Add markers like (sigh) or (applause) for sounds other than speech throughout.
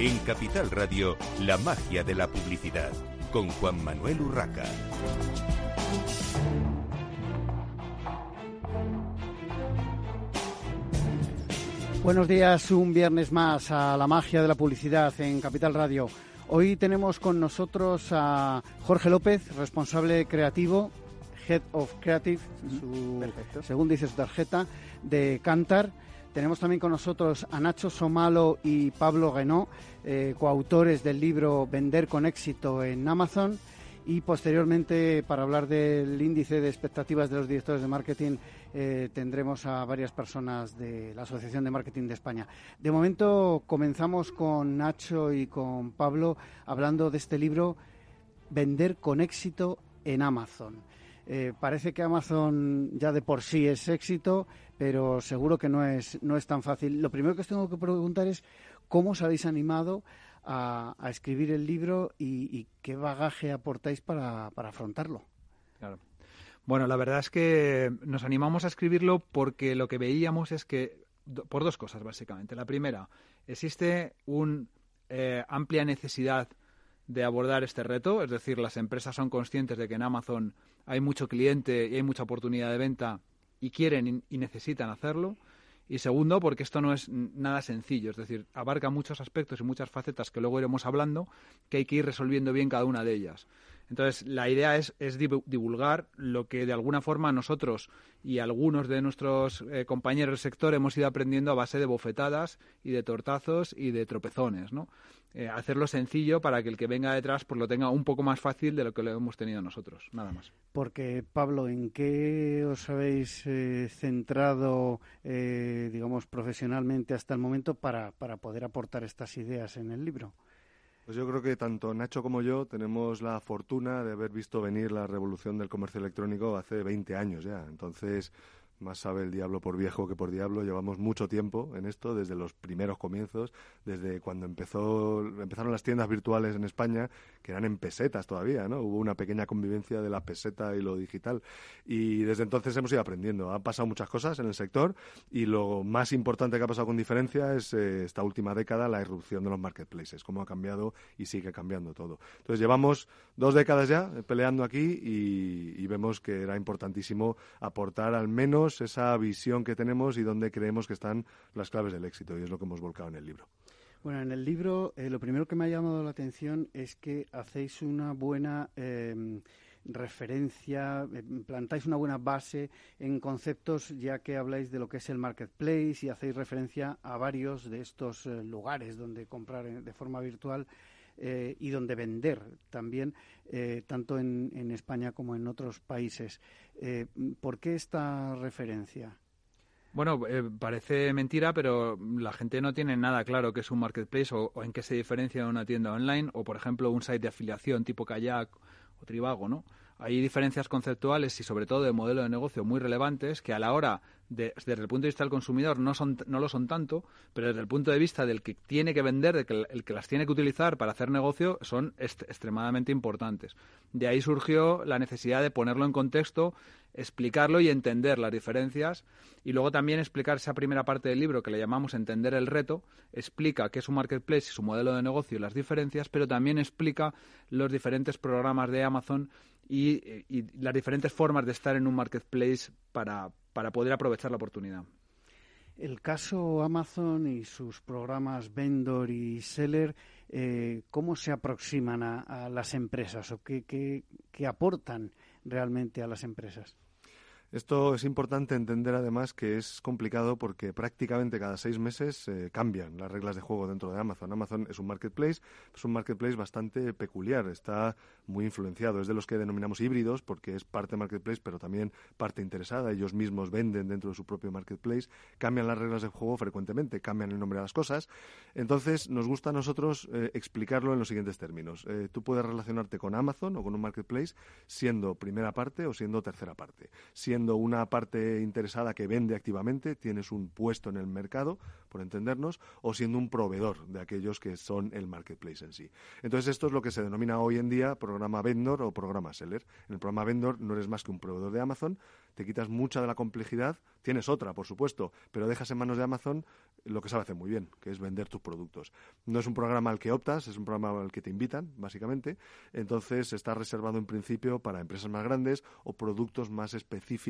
En Capital Radio, la magia de la publicidad, con Juan Manuel Urraca. Buenos días, un viernes más a la magia de la publicidad en Capital Radio. Hoy tenemos con nosotros a Jorge López, responsable creativo, Head of Creative, según dice su tarjeta, de Cantar. Tenemos también con nosotros a Nacho Somalo y Pablo Guenó, eh, coautores del libro Vender con éxito en Amazon. Y posteriormente, para hablar del índice de expectativas de los directores de marketing, eh, tendremos a varias personas de la Asociación de Marketing de España. De momento, comenzamos con Nacho y con Pablo hablando de este libro, Vender con éxito en Amazon. Eh, parece que Amazon ya de por sí es éxito, pero seguro que no es, no es tan fácil. Lo primero que os tengo que preguntar es cómo os habéis animado a, escribir el libro y, qué bagaje aportáis para, afrontarlo. Bueno, la verdad es que nos animamos a escribirlo porque lo que veíamos es que, por dos cosas básicamente. La primera, existe una eh, amplia necesidad de abordar este reto, es decir, las empresas son conscientes de que en Amazon hay mucho cliente y hay mucha oportunidad de venta y quieren y necesitan hacerlo. Y segundo, porque esto no es nada sencillo, es decir, abarca muchos aspectos y muchas facetas que luego iremos hablando, que hay que ir resolviendo bien cada una de ellas. Entonces, la idea es, divulgar lo que de alguna forma nosotros y algunos de nuestros eh, compañeros del sector hemos ido aprendiendo a base de bofetadas y de tortazos y de tropezones, ¿no? Eh, hacerlo sencillo para que el que venga detrás pues lo tenga un poco más fácil de lo que lo hemos tenido nosotros, nada más. Porque, Pablo, ¿en qué os habéis eh, centrado, digamos, profesionalmente hasta el momento para poder aportar estas ideas en el libro? Pues yo creo que tanto Nacho como yo tenemos la fortuna de haber visto venir la revolución del comercio electrónico hace 20 años ya. Entonces, más sabe el diablo por viejo que por diablo. Llevamos mucho tiempo en esto, desde los primeros comienzos, desde cuando empezó, empezaron las tiendas virtuales en España, que eran en pesetas todavía, ¿no? Hubo una pequeña convivencia de la peseta y lo digital. Y desde entonces hemos ido aprendiendo. Han pasado muchas cosas en el sector y lo más importante que ha pasado con diferencia es eh, esta última década la irrupción de los marketplaces, cómo ha cambiado y sigue cambiando todo. Entonces llevamos dos décadas ya peleando aquí y vemos que era importantísimo aportar al menos esa visión que tenemos y dónde creemos que están las claves del éxito, y es lo que hemos volcado en el libro. Bueno, en el libro eh, lo primero que me ha llamado la atención es que hacéis una buena em, referencia, em, plantáis una buena base en conceptos, ya que habláis de lo que es el marketplace y hacéis referencia a varios de estos eh, lugares donde comprar de forma virtual eh, y donde vender también, eh, tanto en, en, España como en otros países. Eh, ¿Por qué esta referencia? Bueno, parece mentira, pero la gente no tiene nada claro qué es un marketplace o, en qué se diferencia de una tienda online o, por ejemplo, un site de afiliación tipo Kayak o Trivago, ¿no? Hay diferencias conceptuales y sobre todo de modelo de negocio muy relevantes que a la hora desde el punto de vista del consumidor no, son, no lo son tanto, pero desde el punto de vista del que tiene que vender, del que, el que las tiene que utilizar para hacer negocio, son extremadamente importantes. De ahí surgió la necesidad de ponerlo en contexto, explicarlo y entender las diferencias y luego también explicar esa primera parte del libro que le llamamos Entender el reto, explica qué es un marketplace y su modelo de negocio y las diferencias, pero también explica los diferentes programas de Amazon y, y las diferentes formas de estar en un marketplace para, para poder aprovechar la oportunidad. El caso Amazon y sus programas Vendor y Seller, eh, ¿cómo se aproximan a, las empresas o qué aportan realmente a las empresas? Esto es importante entender además que es complicado porque prácticamente cada seis meses eh, cambian las reglas de juego dentro de Amazon. Amazon es un marketplace, es un marketplace bastante peculiar, está muy influenciado, es de los que denominamos híbridos porque es parte marketplace pero también parte interesada, ellos mismos venden dentro de su propio marketplace, cambian las reglas de juego frecuentemente, cambian el nombre de las cosas. Entonces nos gusta a nosotros eh, explicarlo en los siguientes términos. Eh, tú puedes relacionarte con Amazon o con un marketplace siendo primera parte o siendo tercera parte. Siendo siendo una parte interesada que vende activamente, tienes un puesto en el mercado, por entendernos, o siendo un proveedor de aquellos que son el marketplace en sí. Entonces, esto es lo que se denomina hoy en día programa vendor o programa seller. En el programa vendor no eres más que un proveedor de Amazon, te quitas mucha de la complejidad, tienes otra, por supuesto, pero dejas en manos de Amazon lo que sabe hacer muy bien, que es vender tus productos. No es un programa al que optas, es un programa al que te invitan, básicamente. Entonces está reservado en principio para empresas más grandes o productos más específicos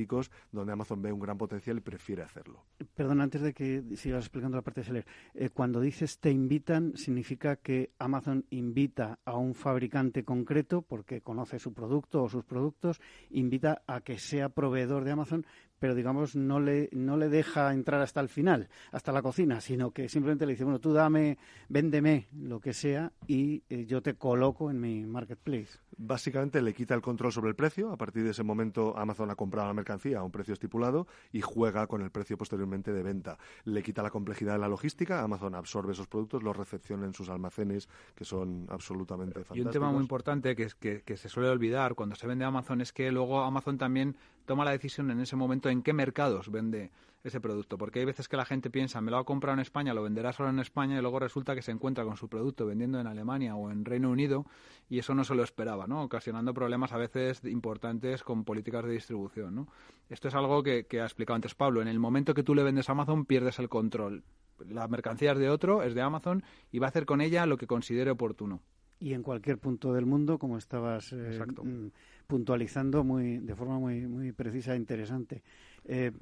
donde Amazon ve un gran potencial y prefiere hacerlo. Perdón, antes de que sigas explicando la parte de Seller, eh, cuando dices te invitan, significa que Amazon invita a un fabricante concreto porque conoce su producto o sus productos, invita a que sea proveedor de Amazon, pero digamos no le, no le deja entrar hasta el final, hasta la cocina, sino que simplemente le dice, bueno, tú dame, véndeme lo que sea y eh, yo te coloco en mi marketplace. Básicamente le quita el control sobre el precio, a partir de ese momento Amazon ha comprado la mercancía a un precio estipulado y juega con el precio posteriormente de venta. Le quita la complejidad de la logística, Amazon absorbe esos productos, los recepciona en sus almacenes, que son absolutamente fantásticos. Y un tema muy importante que, que se suele olvidar cuando se vende Amazon es que luego Amazon también toma la decisión en ese momento en qué mercados vende ese producto. Porque hay veces que la gente piensa, me lo ha comprado en España, lo venderá solo en España y luego resulta que se encuentra con su producto vendiendo en Alemania o en Reino Unido y eso no se lo esperaba, ¿no? Ocasionando problemas a veces importantes con políticas de distribución, ¿no? Esto es algo que, que ha explicado antes Pablo. En el momento que tú le vendes a Amazon pierdes el control. La mercancía es de otro, es de Amazon y va a hacer con ella lo que considere oportuno y en cualquier punto del mundo, como estabas eh, mm, puntualizando muy, de forma muy, muy precisa e interesante. Eh,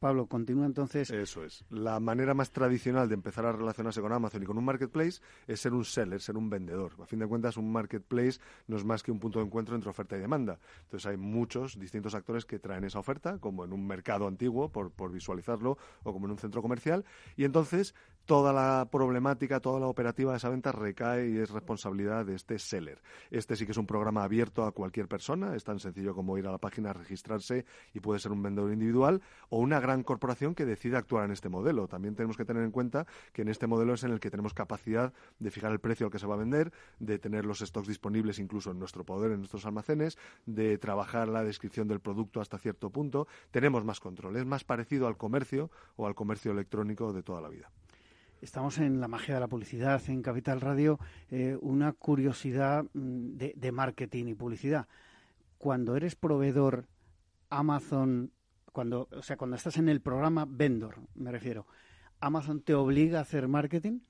Pablo, continúa entonces. Eso es. La manera más tradicional de empezar a relacionarse con Amazon y con un marketplace es ser un seller, ser un vendedor. A fin de cuentas, un marketplace no es más que un punto de encuentro entre oferta y demanda. Entonces, hay muchos distintos actores que traen esa oferta, como en un mercado antiguo, por, por visualizarlo, o como en un centro comercial. Y entonces, toda la problemática, toda la operativa de esa venta recae y es responsabilidad de este seller. Este sí que es un programa abierto a cualquier persona. Es tan sencillo como ir a la página, registrarse y puede ser un vendedor individual o una gran corporación que decide actuar en este modelo. También tenemos que tener en cuenta que en este modelo es en el que tenemos capacidad de fijar el precio al que se va a vender, de tener los stocks disponibles incluso en nuestro poder, en nuestros almacenes, de trabajar la descripción del producto hasta cierto punto. Tenemos más control. Es más parecido al comercio o al comercio electrónico de toda la vida. Estamos en la magia de la publicidad en Capital Radio. Eh, una curiosidad mm, de, marketing y publicidad. Cuando eres proveedor Amazon cuando, o sea, cuando estás en el programa vendor, me refiero, ¿Amazon te obliga a hacer marketing?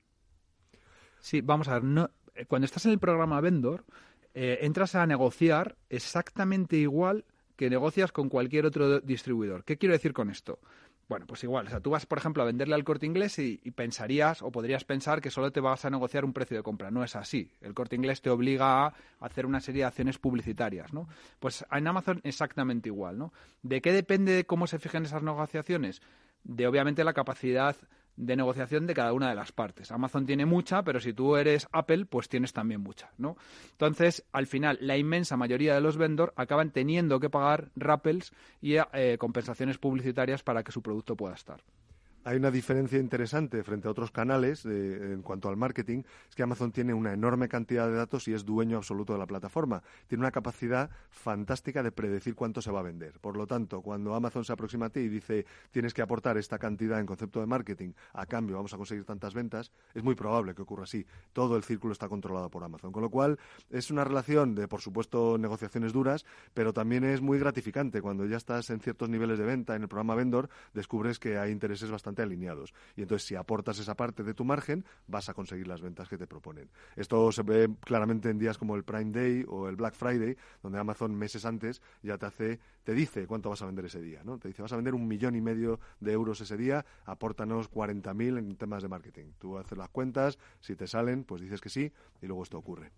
Sí, vamos a ver, no, eh, cuando estás en el programa vendor, eh, entras a negociar exactamente igual que negocias con cualquier otro distribuidor. ¿Qué quiero decir con esto? Bueno, pues igual, o sea, tú vas, por ejemplo, a venderle al corte inglés y, pensarías o podrías pensar que solo te vas a negociar un precio de compra. No es así. El corte inglés te obliga a hacer una serie de acciones publicitarias, ¿no? Pues en Amazon exactamente igual, ¿no? ¿De qué depende cómo se fijan esas negociaciones? De obviamente la capacidad de negociación de cada una de las partes. Amazon tiene mucha, pero si tú eres Apple, pues tienes también mucha, ¿no? Entonces, al final, la inmensa mayoría de los vendors acaban teniendo que pagar rappels y eh, compensaciones publicitarias para que su producto pueda estar hay una diferencia interesante frente a otros canales en cuanto al marketing, es que Amazon tiene una enorme cantidad de datos y es dueño absoluto de la plataforma. Tiene una capacidad fantástica de predecir cuánto se va a vender. Por lo tanto, cuando Amazon se aproxima a ti y dice tienes que aportar esta cantidad en concepto de marketing, a cambio vamos a conseguir tantas ventas, es muy probable que ocurra así. Todo el círculo está controlado por Amazon. Con lo cual, es una relación de, por supuesto, negociaciones duras, pero también es muy gratificante. Cuando ya estás en ciertos niveles de venta en el programa Vendor, descubres que hay intereses bastante alineados. Y entonces, si aportas esa parte de tu margen, vas a conseguir las ventas que te proponen. Esto se ve claramente en días como el Prime Day o el Black Friday, donde Amazon meses antes ya te hace, te dice cuánto vas a vender ese día, ¿no? Te dice, vas a vender un millón y medio de euros ese día, apórtanos 40.000 en temas de marketing. Tú haces las cuentas, si te salen, pues dices que sí, y luego esto ocurre.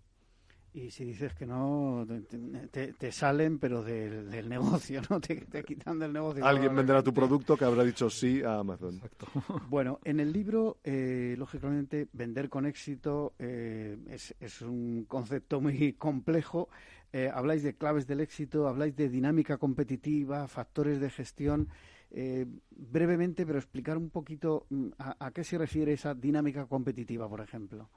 Y si dices que no, te, salen, pero del, (laughs) negocio, ¿no? Te, quitan del negocio. Alguien venderá tu producto que habrá dicho sí a Amazon. Exacto. (laughs) Bueno, en el libro, eh, lógicamente, vender con éxito eh, es, un concepto muy (laughs) complejo. Eh, habláis de claves del éxito, habláis de dinámica competitiva, factores de gestión. brevemente, pero explicar un poquito mm, a qué se refiere esa dinámica competitiva, por ejemplo.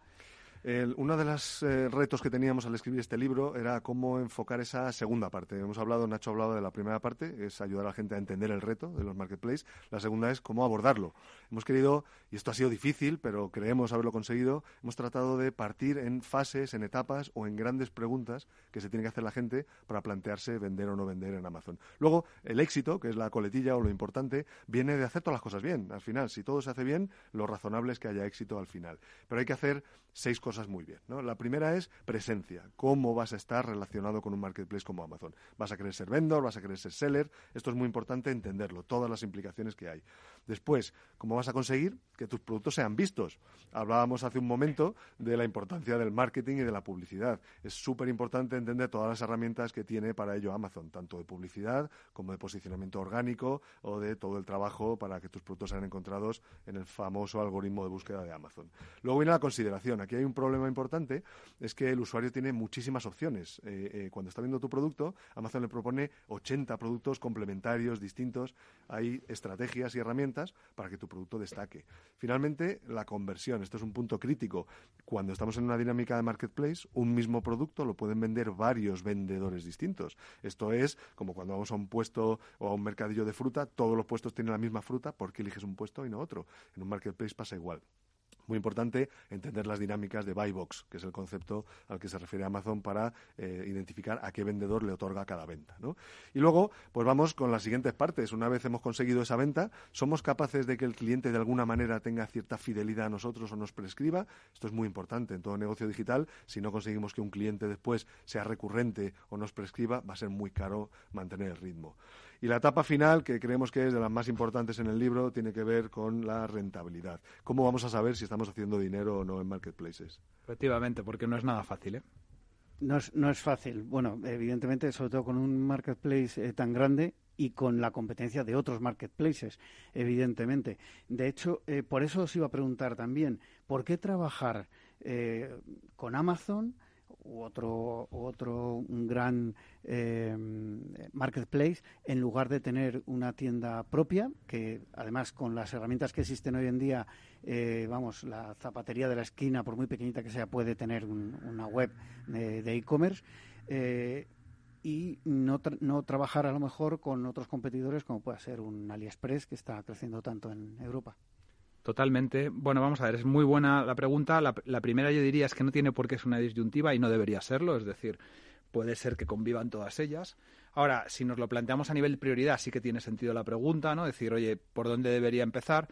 Uno de los eh, retos que teníamos al escribir este libro era cómo enfocar esa segunda parte. Hemos hablado, Nacho ha hablado de la primera parte, es ayudar a la gente a entender el reto de los marketplaces. La segunda es cómo abordarlo. Hemos querido, y esto ha sido difícil, pero creemos haberlo conseguido, hemos tratado de partir en fases, en etapas o en grandes preguntas que se tiene que hacer la gente para plantearse vender o no vender en Amazon. Luego, el éxito, que es la coletilla o lo importante, viene de hacer todas las cosas bien. Al final, si todo se hace bien, lo razonable es que haya éxito al final. Pero hay que hacer seis cosas muy bien. La primera es presencia. ¿Cómo vas a estar relacionado con un marketplace como Amazon? ¿Vas a querer ser vendor? ¿Vas a querer ser seller? Esto es muy importante entenderlo, todas las implicaciones que hay. Después, ¿cómo vas a conseguir que tus productos sean vistos? Hablábamos hace un momento de la importancia del marketing y de la publicidad. Es súper importante entender todas las herramientas que tiene para ello Amazon, tanto de publicidad como de posicionamiento orgánico o de todo el trabajo para que tus productos sean encontrados en el famoso algoritmo de búsqueda de Amazon. Luego viene la consideración. Aquí hay un problema importante, es que el usuario tiene muchísimas opciones. Eh, eh, cuando está viendo tu producto, Amazon le propone 80 productos complementarios, distintos. Hay estrategias y herramientas para que tu producto destaque. Finalmente, la conversión. Esto es un punto crítico. Cuando estamos en una dinámica de marketplace, un mismo producto lo pueden vender varios vendedores distintos. Esto es como cuando vamos a un puesto o a un mercadillo de fruta, todos los puestos tienen la misma fruta, ¿por qué eliges un puesto y no otro? En un marketplace pasa igual muy importante entender las dinámicas de buy box, que es el concepto al que se refiere Amazon para eh, identificar a qué vendedor le otorga cada venta. Y luego, pues vamos con las siguientes partes. Una vez hemos conseguido esa venta, ¿somos capaces de que el cliente de alguna manera tenga cierta fidelidad a nosotros o nos prescriba? Esto es muy importante en todo negocio digital. Si no conseguimos que un cliente después sea recurrente o nos prescriba, va a ser muy caro mantener el ritmo. Y la etapa final, que creemos que es de las más importantes en el libro, tiene que ver con la rentabilidad. ¿Cómo vamos a saber si estamos haciendo dinero o no en marketplaces? Efectivamente, porque no es nada fácil, ¿eh? No es, no es fácil. Bueno, evidentemente, sobre todo con un marketplace eh, tan grande y con la competencia de otros marketplaces, evidentemente. De hecho, eh, por eso os iba a preguntar también, ¿por qué trabajar eh, con Amazon? U otro, otro un gran eh, marketplace en lugar de tener una tienda propia, que además con las herramientas que existen hoy en día, eh, vamos, la zapatería de la esquina, por muy pequeñita que sea, puede tener una web de e-commerce. Eh, y no, no trabajar a lo mejor con otros competidores como puede ser un AliExpress que está creciendo tanto en Europa. Totalmente. Bueno, vamos a ver, es muy buena la pregunta. La, primera yo diría es que no tiene por qué ser una disyuntiva y no debería serlo, es decir, puede ser que convivan todas ellas. Ahora, si nos lo planteamos a nivel prioridad, sí que tiene sentido la pregunta, ¿no? Decir, oye, ¿por dónde debería empezar?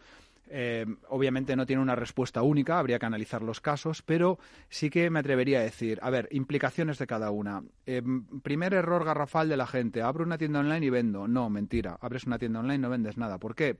Eh, obviamente no tiene una respuesta única, habría que analizar los casos, pero sí que me atrevería a decir, a ver, implicaciones de cada una. Eh, primer error garrafal de la gente, abro una tienda online y vendo. No, mentira, abres una tienda online y no vendes nada. ¿Por qué?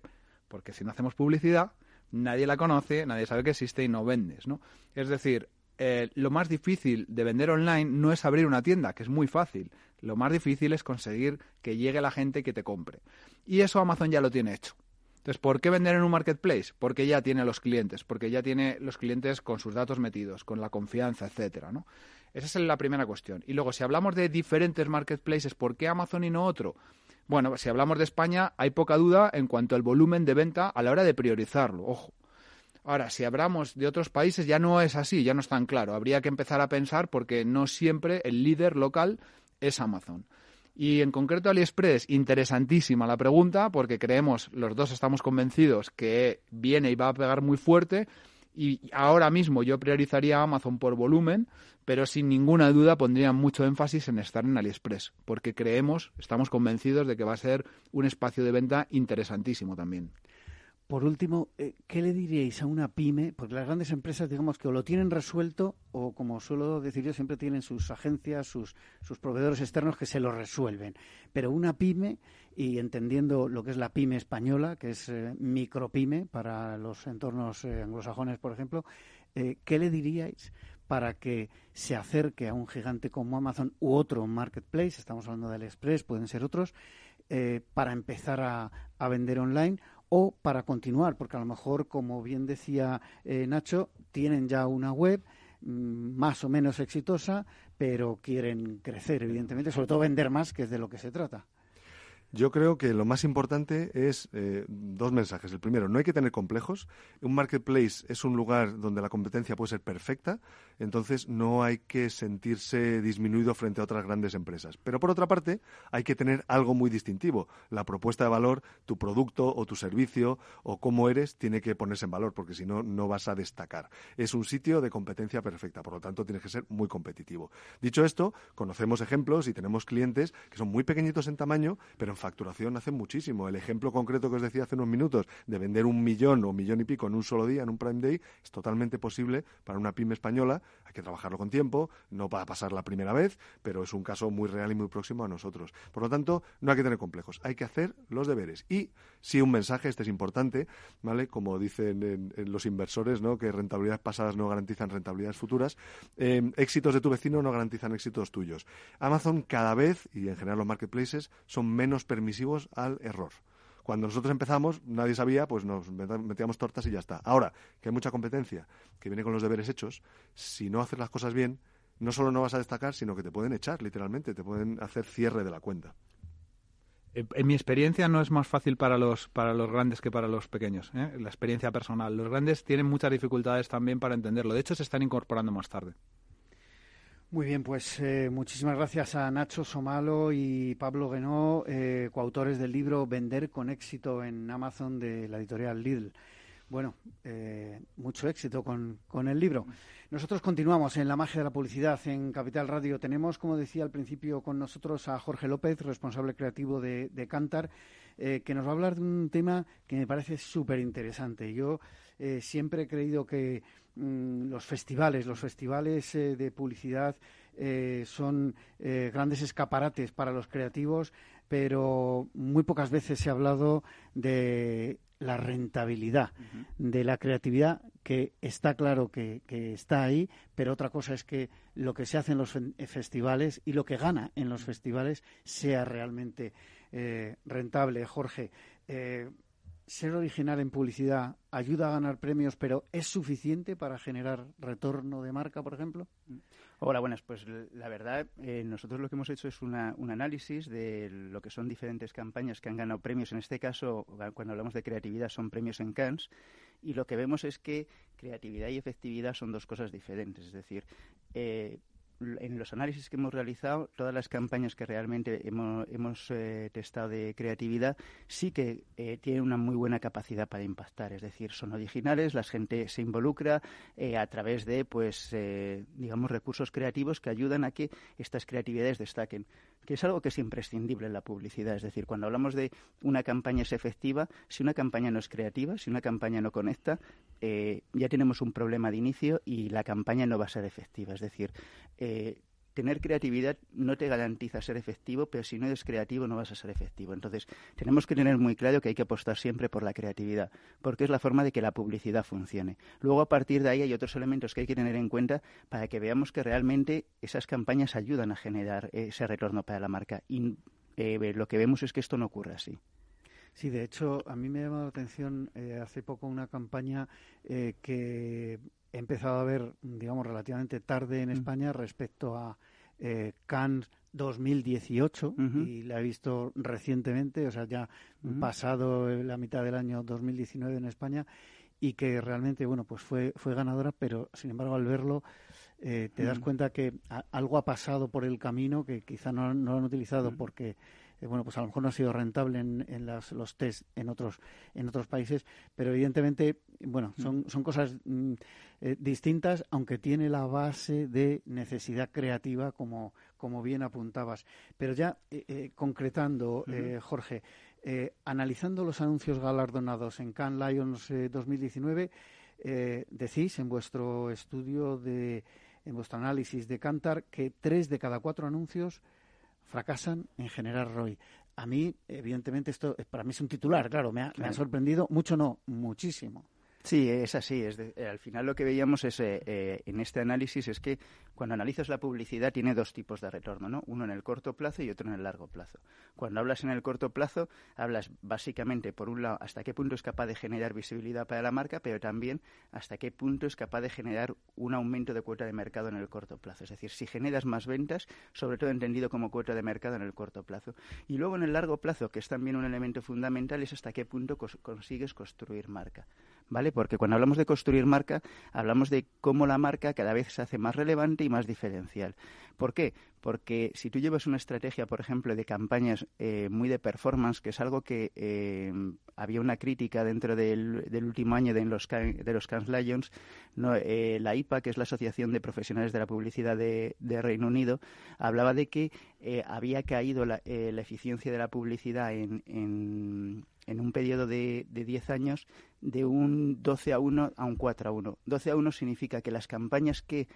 Porque si no hacemos publicidad, nadie la conoce, nadie sabe que existe y no vendes, ¿no? Es decir, eh, lo más difícil de vender online no es abrir una tienda, que es muy fácil. Lo más difícil es conseguir que llegue la gente que te compre. Y eso Amazon ya lo tiene hecho. Entonces, ¿por qué vender en un marketplace? Porque ya tiene los clientes, porque ya tiene los clientes con sus datos metidos, con la confianza, etcétera, ¿no? Esa es la primera cuestión. Y luego, si hablamos de diferentes marketplaces, ¿por qué Amazon y no otro? Bueno, si hablamos de España, hay poca duda en cuanto al volumen de venta a la hora de priorizarlo, ojo. Ahora, si hablamos de otros países, ya no es así, ya no es tan claro. Habría que empezar a pensar porque no siempre el líder local es Amazon. Y en concreto AliExpress, interesantísima la pregunta, porque creemos, los dos estamos convencidos que viene y va a pegar muy fuerte. Y ahora mismo yo priorizaría Amazon por volumen, pero sin ninguna duda pondría mucho énfasis en estar en AliExpress, porque creemos, estamos convencidos de que va a ser un espacio de venta interesantísimo también. Por último, eh, ¿qué le diríais a una pyme? Porque las grandes empresas, digamos que o lo tienen resuelto o, como suelo decir yo, siempre tienen sus agencias, sus, sus proveedores externos que se lo resuelven. Pero una pyme, y entendiendo lo que es la pyme española, que es eh, micropyme para los entornos eh, anglosajones, por ejemplo, ¿qué le diríais para que se acerque a un gigante como Amazon u otro marketplace, estamos hablando de AliExpress, pueden ser otros, para empezar a, vender online o para continuar, porque a lo mejor, como bien decía eh, Nacho, tienen ya una web mm, más o menos exitosa, pero quieren crecer, evidentemente, sobre todo vender más, que es de lo que se trata. Yo creo que lo más importante es eh, dos mensajes. El primero, no hay que tener complejos. Un marketplace es un lugar donde la competencia puede ser perfecta, entonces no hay que sentirse disminuido frente a otras grandes empresas. Pero por otra parte, hay que tener algo muy distintivo. La propuesta de valor, tu producto o tu servicio o cómo eres tiene que ponerse en valor, porque si no, no vas a destacar. Es un sitio de competencia perfecta, por lo tanto, tienes que ser muy competitivo. Dicho esto, conocemos ejemplos y tenemos clientes que son muy pequeñitos en tamaño, pero en facturación hacen muchísimo. El ejemplo concreto que os decía hace unos minutos de vender un millón o un millón y pico en un solo día, en un Prime Day, es totalmente posible para una pyme española. Hay que trabajarlo con tiempo, no va a pasar la primera vez, pero es un caso muy real y muy próximo a nosotros. Por lo tanto, no hay que tener complejos, hay que hacer los deberes. Y si un mensaje, este es importante, ¿vale? Como dicen los inversores, ¿no? Que rentabilidades pasadas no garantizan rentabilidades futuras. Eh, éxitos de tu vecino no garantizan éxitos tuyos. Amazon cada vez, y en general los marketplaces, son menos permisivos al error. Cuando nosotros empezamos, nadie sabía, pues nos metíamos tortas y ya está. Ahora, que hay mucha competencia, que viene con los deberes hechos, si no haces las cosas bien, no solo no vas a destacar, sino que te pueden echar, literalmente, te pueden hacer cierre de la cuenta. En mi experiencia no es más fácil para los para los grandes que para los pequeños. ¿eh? La experiencia personal. Los grandes tienen muchas dificultades también para entenderlo. De hecho, se están incorporando más tarde. Muy bien, pues eh, muchísimas gracias a Nacho Somalo y Pablo Guenó, eh, coautores del libro Vender con éxito en Amazon de la editorial Lidl. Bueno, eh, mucho éxito con, con, el libro. Nosotros continuamos en la magia de la publicidad en Capital Radio. Tenemos, como decía al principio, con nosotros a Jorge López, responsable creativo de, de Cantar, que nos va a hablar de un tema que me parece súper interesante. Yo siempre he creído que Mm, los festivales. Los festivales eh, de publicidad eh, son eh, grandes escaparates para los creativos, pero muy pocas veces se ha hablado de la rentabilidad de la creatividad, que está claro que, está ahí, pero otra cosa es que lo que se hace en los festivales y lo que gana en los festivales sea realmente rentable. Jorge, ser original en publicidad ayuda a ganar premios, pero ¿es suficiente para generar retorno de marca, por ejemplo? Hola, buenas. Pues la verdad, eh, nosotros lo que hemos hecho es un análisis de lo que son diferentes campañas que han ganado premios. En este caso, cuando hablamos de creatividad, son premios en Cannes. Y lo que vemos es que creatividad y efectividad son dos cosas diferentes. Es decir, eh, en los análisis que hemos realizado, todas las campañas que realmente hemos, eh, testado de creatividad sí que eh, tienen una muy buena capacidad para impactar. Es decir, son originales, la gente se involucra eh, a través de, pues, digamos, recursos creativos que ayudan a que estas creatividades destaquen que es algo que es imprescindible en la publicidad. Es decir, cuando hablamos de una campaña es efectiva, si una campaña no es creativa, si una campaña no conecta, eh, ya tenemos un problema de inicio y la campaña no va a ser efectiva. Es decir, eh, tener creatividad no te garantiza ser efectivo, pero si no eres creativo no vas a ser efectivo. Entonces, tenemos que tener muy claro que hay que apostar siempre por la creatividad, porque es la forma de que la publicidad funcione. Luego, a partir de ahí, hay otros elementos que hay que tener en cuenta para que veamos que realmente esas campañas ayudan a generar ese retorno para la marca. Y eh, lo que vemos es que esto no ocurre así. Sí, de hecho, a mí me ha llamado la atención eh, hace poco una campaña eh, que he empezado a ver, digamos, relativamente tarde en mm. España respecto a eh, Cannes 2018 y la he visto recientemente, o sea, ya pasado la mitad del año 2019 en España y que realmente, bueno, pues fue, fue ganadora, pero sin embargo al verlo eh, te das cuenta que algo ha pasado por el camino que quizá no, lo han utilizado porque eh, bueno, pues a lo mejor no ha sido rentable en, en los test en otros, en otros países, pero evidentemente, bueno, son, son cosas mm, eh, distintas, aunque tiene la base de necesidad creativa, como, como bien apuntabas. Pero ya eh, concretando, Jorge, analizando los anuncios galardonados en Cannes Lions 2019, decís en vuestro estudio de en vuestro análisis de Cantar que tres de cada cuatro anuncios fracasan en generar ROI. A mí, evidentemente, esto para mí es un titular, claro, me ha, sorprendido mucho, no, muchísimo. Sí, es así. Es al final lo que veíamos es en este análisis es que cuando analizas la publicidad tiene dos tipos de retorno, ¿no? Uno en el corto plazo y otro en el largo plazo. Cuando hablas en el corto plazo, hablas básicamente, por un lado, hasta qué punto es capaz de generar visibilidad para la marca, pero también hasta qué punto es capaz de generar un aumento de cuota de mercado en el corto plazo. Es decir, si generas más ventas, sobre todo entendido como cuota de mercado en el corto plazo. Y luego en el largo plazo, que es también un elemento fundamental, es hasta qué punto consigues construir marca. ¿Vale? Porque cuando hablamos de construir marca, hablamos de cómo la marca cada vez se hace más relevante y más diferencial. ¿Por qué? Porque si tú llevas una estrategia, por ejemplo, de campañas eh, muy de performance, que es algo que eh, había una crítica dentro del, último año de los, de los Cannes Lions, eh, la IPA, que es la Asociación de Profesionales de la Publicidad de, Reino Unido, hablaba de que había caído la, eficiencia de la publicidad en, un periodo de, de 10 años de un 12 a 1 a un 4 a 1. 12 a 1 significa que las campañas que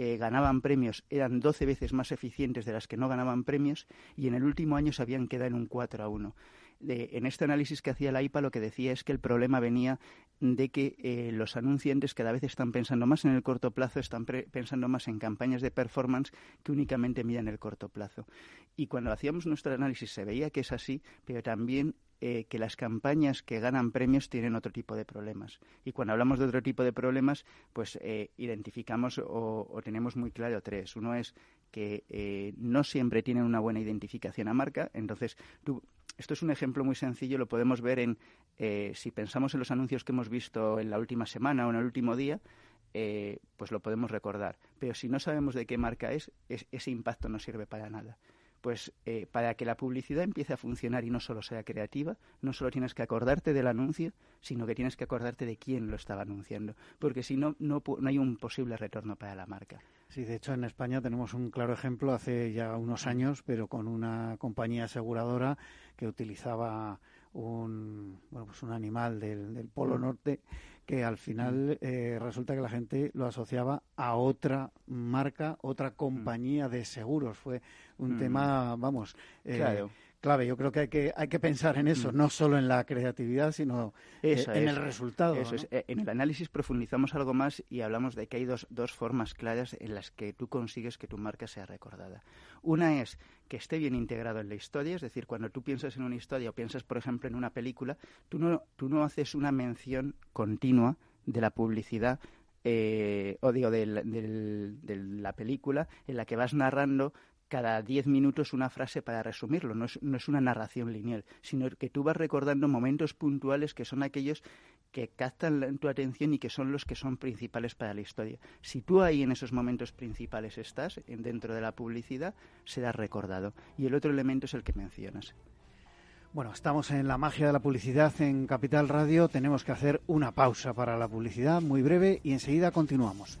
eh, ganaban premios eran 12 veces más eficientes de las que no ganaban premios y en el último año se habían quedado en un 4 a 1. en este análisis que hacía la IPA lo que decía es que el problema venía de que eh, los anunciantes cada vez están pensando más en el corto plazo, están pensando más en campañas de performance que únicamente miran el corto plazo. Y cuando hacíamos nuestro análisis se veía que es así, pero también eh, que las campañas que ganan premios tienen otro tipo de problemas. Y cuando hablamos de otro tipo de problemas, pues eh, identificamos o, tenemos muy claro tres. Uno es que eh, no siempre tienen una buena identificación a marca. Entonces, esto es un ejemplo muy sencillo, lo podemos ver en, si pensamos en los anuncios que hemos visto en la última semana o en el último día, pues lo podemos recordar. Pero si no sabemos de qué marca es ese impacto no sirve para nada pues eh, para que la publicidad empiece a funcionar y no solo sea creativa, no solo tienes que acordarte del anuncio, sino que tienes que acordarte de quién lo estaba anunciando, porque si no, no, no hay un posible retorno para la marca. Sí, de hecho en España tenemos un claro ejemplo hace ya unos años, pero con una compañía aseguradora que utilizaba un, bueno, pues un animal del, del Polo Norte que al final mm. eh, resulta que la gente lo asociaba a otra marca, otra compañía de seguros. Fue un mm. tema, vamos, eh, clave. Yo creo que hay que, hay que pensar en eso, mm. no solo en la creatividad, sino eh, en el resultado. Eso es. En el análisis profundizamos algo más y hablamos de que hay dos, dos formas claras en las que tú consigues que tu marca sea recordada. Una es que esté bien integrado en la historia, es decir, cuando tú piensas en una historia o piensas, por ejemplo, en una película, tú no, tú no haces una mención continua de la publicidad eh, o digo, de, la película en la que vas narrando cada diez minutos una frase para resumirlo. No es, no es, una narración lineal, sino que tú vas recordando momentos puntuales que son aquellos que captan tu atención y que son los que son principales para la historia. Si tú ahí en esos momentos principales estás, dentro de la publicidad, serás recordado. Y el otro elemento es el que mencionas. Bueno, estamos en la magia de la publicidad en Capital Radio. Tenemos que hacer una pausa para la publicidad muy breve y enseguida continuamos.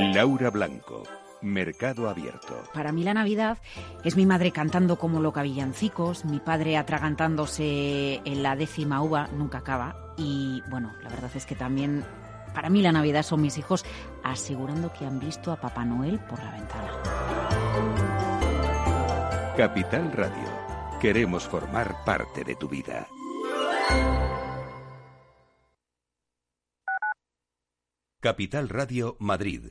Laura Blanco. Mercado Abierto. Para mí la Navidad es mi madre cantando como loca villancicos, mi padre atragantándose en la décima uva, nunca acaba. Y bueno, la verdad es que también para mí la Navidad son mis hijos asegurando que han visto a Papá Noel por la ventana. Capital Radio. Queremos formar parte de tu vida. Capital Radio Madrid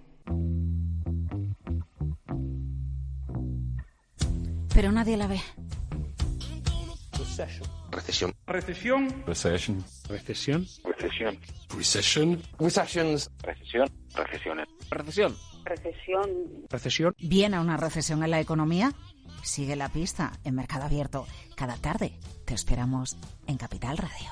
Pero nadie la ve. Recesión. Recesión. Recesión. Recesión. Recesión. Recessions. Recesión. Recesiones. Recesión. Recesión. Recesión. ¿Viene una recesión en la economía? Sigue la pista en Mercado Abierto. Cada tarde te esperamos en Capital Radio.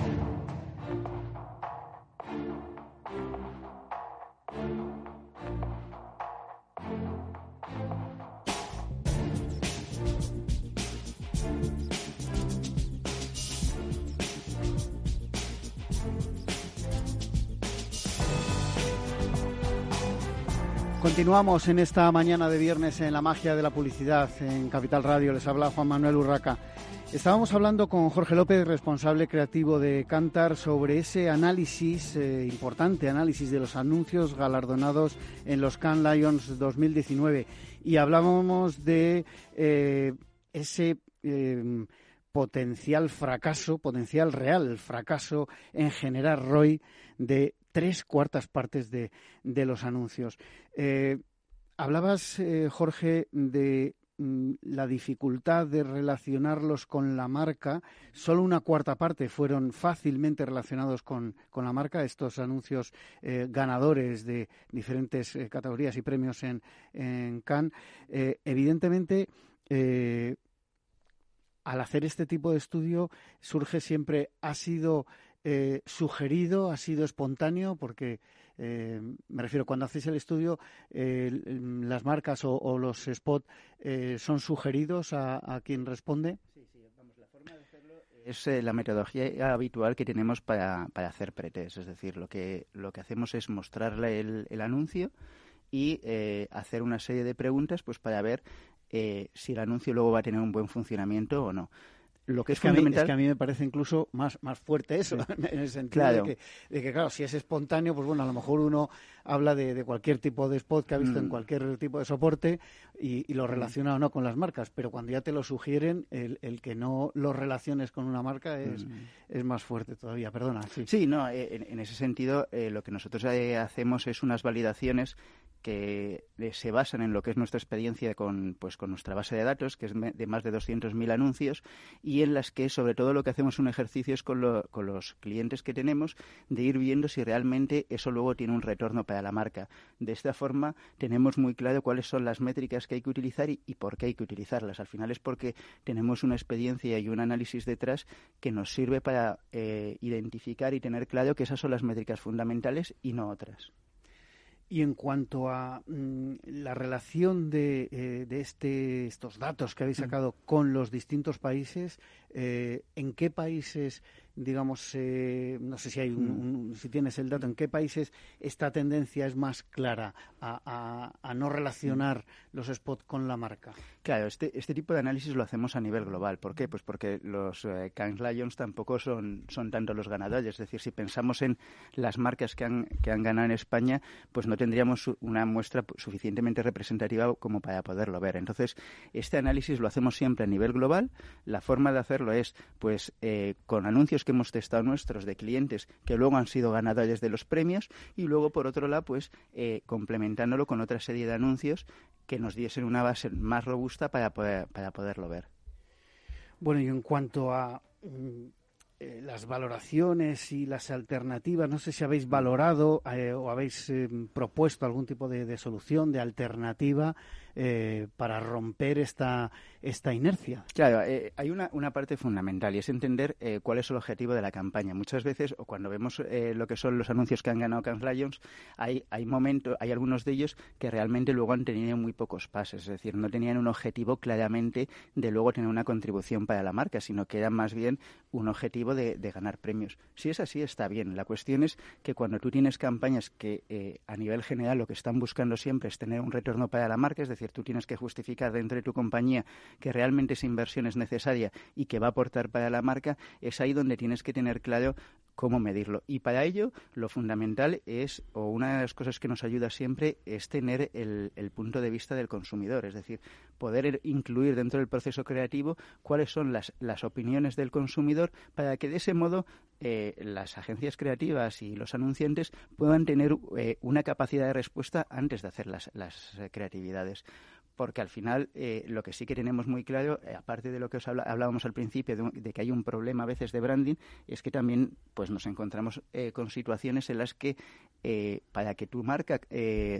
Continuamos en esta mañana de viernes en la magia de la publicidad en Capital Radio. Les habla Juan Manuel Urraca. Estábamos hablando con Jorge López, responsable creativo de Cantar, sobre ese análisis, eh, importante análisis de los anuncios galardonados en los Cannes Lions 2019. Y hablábamos de eh, ese eh, potencial fracaso, potencial real fracaso en generar ROI de tres cuartas partes de, los anuncios. Eh, hablabas, eh, Jorge, de mm, la dificultad de relacionarlos con la marca. Solo una cuarta parte fueron fácilmente relacionados con, con la marca, estos anuncios eh, ganadores de diferentes categorías y premios en, en Cannes. evidentemente, al hacer este tipo de estudio surge siempre, ha sido eh, sugerido, ha sido espontáneo, porque eh, me refiero, cuando hacéis el estudio, eh, las marcas o, los spots son sugeridos a, quien responde. Sí, sí, vamos, la forma de hacerlo es la metodología habitual que tenemos para, para hacer pretest. Es decir, lo que, lo que hacemos es mostrarle el, el anuncio y hacer una serie de preguntas pues para ver si el anuncio luego va a tener un buen funcionamiento o no lo que es, fundamental. que a mí me parece incluso más, más fuerte eso, (laughs) en el sentido de, que, de, que, claro, si es espontáneo, pues bueno, a lo mejor uno habla de, cualquier tipo de spot que ha visto en mm. cualquier tipo de soporte y, lo mm. relaciona o no con las marcas, pero cuando ya te lo sugieren, el, el que no lo relaciones con una marca es, mm. es más fuerte todavía. Perdona. Sí, sí no, eh, en, ese sentido, eh, lo que nosotros eh, hacemos es unas validaciones que se basan en lo que es nuestra experiencia con, pues, con nuestra base de datos, que es de más de 200.000 anuncios, y en las que sobre todo lo que hacemos un ejercicio es con, con los clientes que tenemos de ir viendo si realmente eso luego tiene un retorno para la marca. De esta forma tenemos muy claro cuáles son las métricas que hay que utilizar y, por qué hay que utilizarlas. Al final es porque tenemos una experiencia y un análisis detrás que nos sirve para eh, identificar y tener claro que esas son las métricas fundamentales y no otras. Y en cuanto a mm, la relación de, eh, de este, estos datos que habéis mm. sacado con los distintos países, eh, ¿en qué países digamos, eh, no sé si hay mm. si tienes el dato, en qué países esta tendencia es más clara a, no relacionar los spots con la marca? Claro, este, este tipo de análisis lo hacemos a nivel global. ¿Por qué? Pues porque los eh, Cannes Lions tampoco son, son tanto los ganadores. Es decir, si pensamos en las marcas que han, que han ganado en España, pues no tendríamos una muestra suficientemente representativa como para poderlo ver. Entonces, este análisis lo hacemos siempre a nivel global. La forma de hacerlo es, pues, eh, con anuncios que hemos testado nuestros de clientes que luego han sido ganadores de los premios y luego, por otro lado, pues eh, complementándolo con otra serie de anuncios que nos diesen una base más robusta para, para poderlo ver. Bueno, y en cuanto a mm, eh, las valoraciones y las alternativas, no sé si habéis valorado eh, o habéis propuesto algún tipo de, solución, de alternativa para romper esta, esta inercia. Claro, eh, hay una, una, parte fundamental y es entender eh, cuál es el objetivo de la campaña. Muchas veces, o cuando vemos eh, lo que son los anuncios que han ganado Cannes Lions, hay, hay momentos, hay algunos de ellos que realmente luego han tenido muy pocos pases, es decir, no tenían un objetivo claramente de luego tener una contribución para la marca, sino que era más bien un objetivo de, de ganar premios. Si es así, está bien. La cuestión es que cuando tú tienes campañas que a nivel general lo que están buscando siempre es tener un retorno para la marca, es decir, decir, tú tienes que justificar dentro de tu compañía que realmente esa inversión es necesaria y que va a aportar para la marca, es ahí donde tienes que tener claro cómo medirlo. Y para ello, lo fundamental es, o una de las cosas que nos ayuda siempre, es tener el, punto de vista del consumidor, es decir, poder incluir dentro del proceso creativo cuáles son las, las opiniones del consumidor para que de ese modo eh, las agencias creativas y los anunciantes puedan tener eh, una capacidad de respuesta antes de hacer las, las eh, creatividades porque al final eh, lo que sí que tenemos muy claro, eh, aparte de lo que os hablábamos al principio, de, que hay un problema a veces de branding, es que también pues nos encontramos eh, con situaciones en las que para que tu marca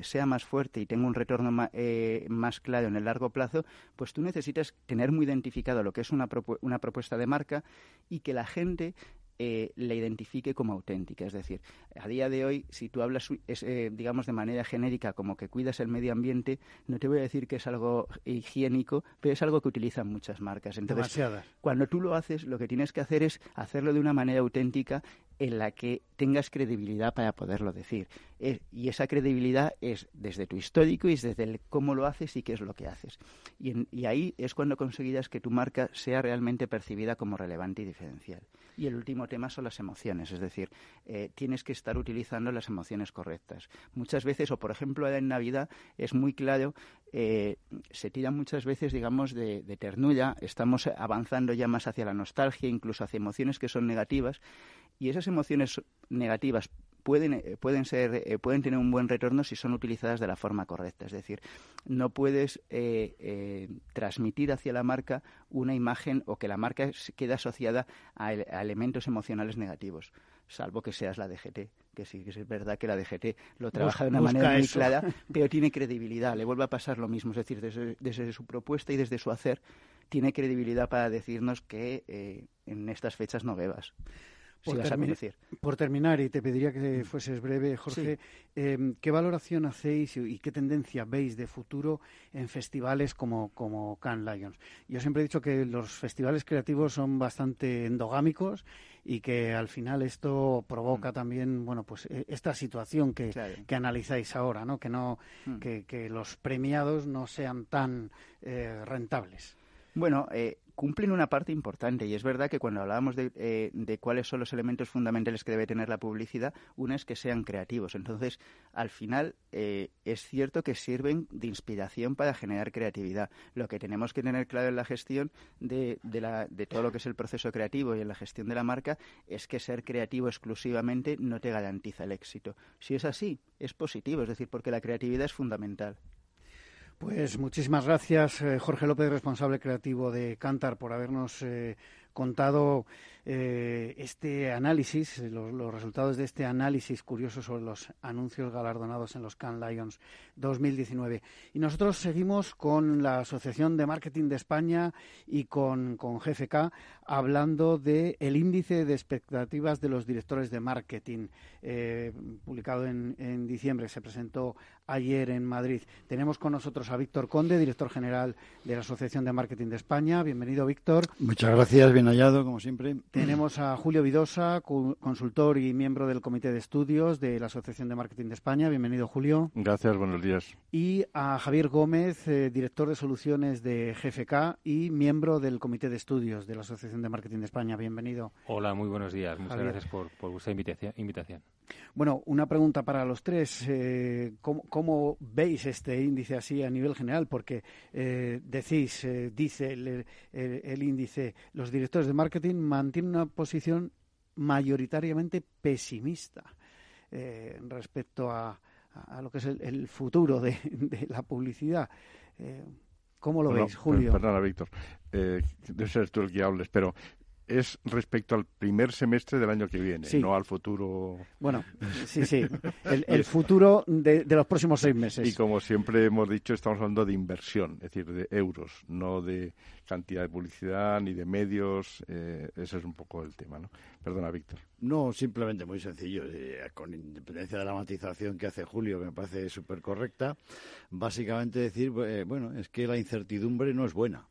sea más fuerte y tenga un retorno más claro en el largo plazo, pues tú necesitas tener muy identificado lo que es una, una propuesta de marca y que la gente eh, la identifique como auténtica. Es decir, a día de hoy, si tú hablas, eh, digamos, de manera genérica, como que cuidas el medio ambiente, no te voy a decir que es algo higiénico, pero es algo que utilizan muchas marcas. Entonces, cuando tú lo haces, lo que tienes que hacer es hacerlo de una manera auténtica en la que tengas credibilidad para poderlo decir. Eh, y esa credibilidad es desde tu histórico y desde el cómo lo haces y qué es lo que haces. Y, ahí es cuando conseguirás que tu marca sea realmente percibida como relevante y diferencial. Y el último tema son las emociones, es decir, eh, tienes que estar utilizando las emociones correctas. Muchas veces, o por ejemplo en Navidad, es muy claro, eh, se tira muchas veces, digamos, de ternura, estamos avanzando ya más hacia la nostalgia, incluso hacia emociones que son negativas, y esas emociones negativas pueden, eh, pueden, ser, eh, pueden tener un buen retorno si son utilizadas de la forma correcta. Es decir, no puedes eh, transmitir hacia la marca una imagen o que la marca quede asociada a, elementos emocionales negativos, salvo que seas la DGT, que sí que es verdad que la DGT lo trabaja de una manera muy clara, (laughs) pero tiene credibilidad. Le vuelve a pasar lo mismo, es decir, desde, desde su propuesta y desde su hacer, tiene credibilidad para decirnos que en estas fechas no bebas. Por, terminar, y te pediría que fueses breve, Jorge, em, ¿qué valoración hacéis y, qué tendencia veis de futuro en festivales como, como Cannes Lions? Yo siempre he dicho que los festivales creativos son bastante endogámicos y que al final esto provoca mm. también, bueno, pues e, esta situación que, que analizáis ahora, ¿no? Que, no mm. que, los premiados no sean tan eh, rentables. Bueno, eh, cumplen una parte importante y es verdad que cuando hablábamos eh, de, cuáles son los elementos fundamentales que debe tener la publicidad, una es que sean creativos. Entonces, al final, eh, es cierto que sirven de inspiración para generar creatividad. Lo que tenemos que tener claro en la gestión de, de todo lo que es el proceso creativo y en la gestión de la marca es que ser creativo exclusivamente no te garantiza el éxito. Si es así, es positivo, es decir, porque la creatividad es fundamental. Pues muchísimas gracias, eh, Jorge López, responsable creativo de Cantar, por habernos eh, contado eh, este análisis, los, resultados de este análisis curioso sobre los anuncios galardonados en los Cannes Lions 2019. Y nosotros seguimos con la Asociación de Marketing de España y con, con GFK hablando del el índice de expectativas de los directores de marketing, eh, publicado en, en diciembre, se presentó ayer en Madrid. Tenemos con nosotros a Víctor Conde, director general de la Asociación de Marketing de España. Bienvenido, Víctor. Muchas gracias, bien hallado, como siempre. Tenemos a Julio Vidosa, consultor y miembro del Comité de Estudios de la Asociación de Marketing de España. Bienvenido, Julio. Gracias, buenos días. Y a Javier Gómez, eh, director de soluciones de GFK y miembro del Comité de Estudios de la Asociación de Marketing de España. Bienvenido. Hola, muy buenos días. Muchas gracias por, vuestra invitación. Bueno, una pregunta para los tres. Eh, ¿cómo, veis este índice así a nivel general? Porque eh, decís, dice el índice, los directores de marketing mantienen una posición mayoritariamente pesimista eh, respecto a, lo que es el, futuro de, la publicidad. Eh, ¿Cómo lo veis, Julio? Perdona, Víctor. Eh, debe ser tú el que hables, pero es respecto al primer semestre del año que viene, no al futuro. Bueno, sí, sí, (laughs) el, futuro de, los próximos seis meses. Y como siempre hemos dicho, estamos hablando de inversión, es decir, de euros, no de cantidad de publicidad ni de medios. Eh, ese es un poco el tema, ¿no? Perdona, Víctor. No, simplemente muy sencillo. Eh, con independencia de la matización que hace Julio, que me parece súper correcta, básicamente decir, eh, bueno, es que la incertidumbre no es buena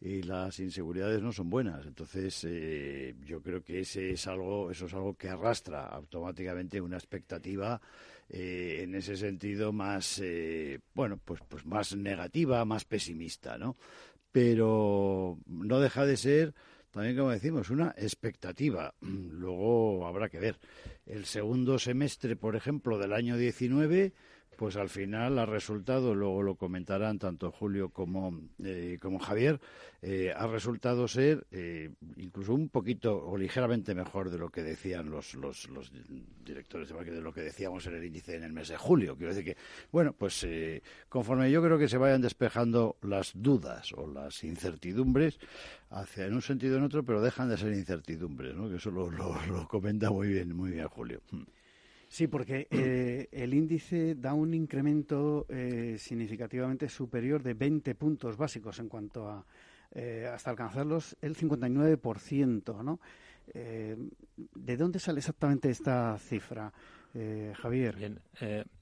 y las inseguridades no son buenas. Entonces, eh, yo creo que ese es algo, eso es algo que arrastra automáticamente una expectativa eh, en ese sentido más, eh, bueno, pues, pues más negativa, más pesimista, ¿no? Pero no deja de ser también, como decimos, una expectativa. Luego habrá que ver. El segundo semestre, por ejemplo, del año 19 pues al final ha resultado, luego lo comentarán tanto Julio como, eh, como Javier, eh, ha resultado ser eh, incluso un poquito o ligeramente mejor de lo que decían los, los, los directores de marketing, de lo que decíamos en el índice en el mes de julio. Quiero decir que, bueno, pues conforme yo creo que se vayan despejando las dudas o las incertidumbres, hacia en un sentido o en otro, pero dejan de ser incertidumbres, ¿no? que eso lo, lo comenta muy bien, muy bien Julio. Sí, porque (clears throat) eh, el índice da un incremento eh, significativamente superior de 20 puntos básicos en cuanto a eh, hasta alcanzarlos el 59%, ¿no? ¿De dónde sale exactamente esta cifra, Javier? Bien,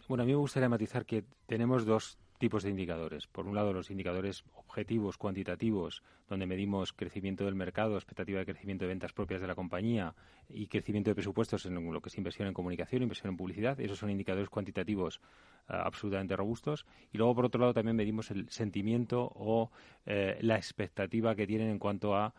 bueno, a mí me gustaría matizar que tenemos dos tipos de indicadores. Por un lado, los indicadores objetivos, cuantitativos, donde medimos crecimiento del mercado, expectativa de crecimiento de ventas propias de la compañía y crecimiento de presupuestos en lo que es inversión en comunicación, inversión en publicidad. Esos son indicadores cuantitativos ah, absolutamente robustos. Y luego, por otro lado, también medimos el sentimiento o eh, la expectativa que tienen en cuanto a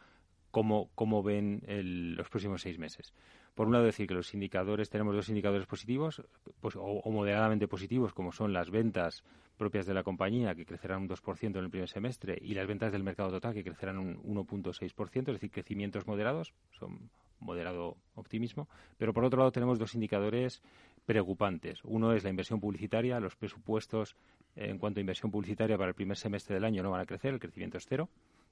cómo, cómo ven los próximos seis meses por un lado decir que los indicadores, tenemos dos indicadores positivos pues, o, moderadamente positivos, como son las ventas propias de la compañía, que crecerán un 2% en el primer semestre, y las ventas del mercado total, que crecerán un 1.6%, es decir, crecimientos moderados, son moderado optimismo. Pero por otro lado tenemos dos indicadores preocupantes. Uno es la inversión publicitaria, los presupuestos en cuanto a inversión publicitaria para el primer semestre del año no van a crecer, el crecimiento es cero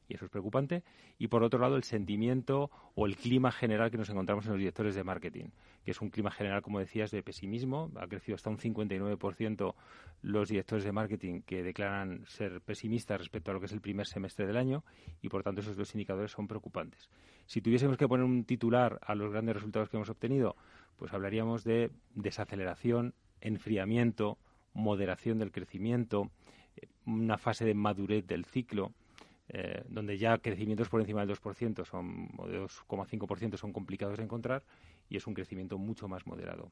y eso es preocupante. Y por otro lado, el sentimiento o el clima general que nos encontramos en los directores de marketing, que es un clima general, como decías, de pesimismo. Ha crecido hasta un 59% los directores de marketing que declaran ser pesimistas respecto a lo que es el primer semestre del año y, por tanto, esos dos indicadores son preocupantes. Si tuviésemos que poner un titular a los grandes resultados que hemos obtenido, pues hablaríamos de desaceleración, enfriamiento, moderación del crecimiento, eh, una fase de madurez del ciclo eh, donde ya crecimientos por encima del 2% son, o de 2,5% son complicados de encontrar y es un crecimiento mucho más moderado.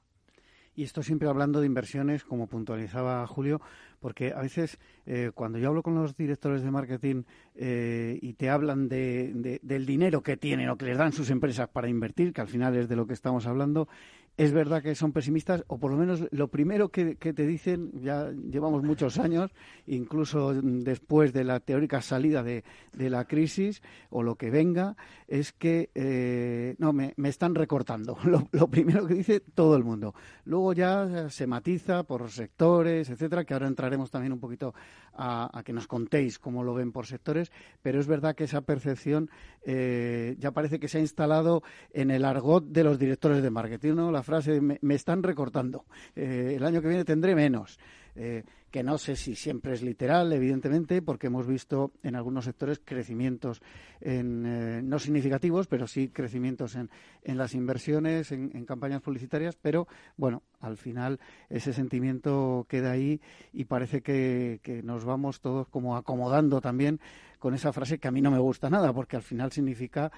Y esto siempre hablando de inversiones, como puntualizaba Julio, porque a veces eh, cuando yo hablo con los directores de marketing eh, y te hablan de, del dinero que tienen o que les dan sus empresas para invertir, que al final es de lo que estamos hablando, es verdad que son pesimistas, o por lo menos lo primero que, te dicen, ya llevamos muchos años, incluso después de la teórica salida de, la crisis o lo que venga, es que eh, no, me, están recortando. (laughs) Lo, primero que dice todo el mundo. Luego ya se matiza por sectores, etcétera, que ahora entraremos también un poquito a, que nos contéis cómo lo ven por sectores, pero es verdad que esa percepción eh, ya parece que se ha instalado en el argot de los directores de marketing, ¿no? Frase me, me están recortando, eh, el año que viene tendré menos. Eh, que no sé si siempre es literal, evidentemente, porque hemos visto en algunos sectores crecimientos en, eh, no significativos, pero sí crecimientos en, en las inversiones, en, campañas publicitarias, pero bueno, al final ese sentimiento queda ahí y parece que, nos vamos todos como acomodando también con esa frase que a mí no me gusta nada, porque al final significa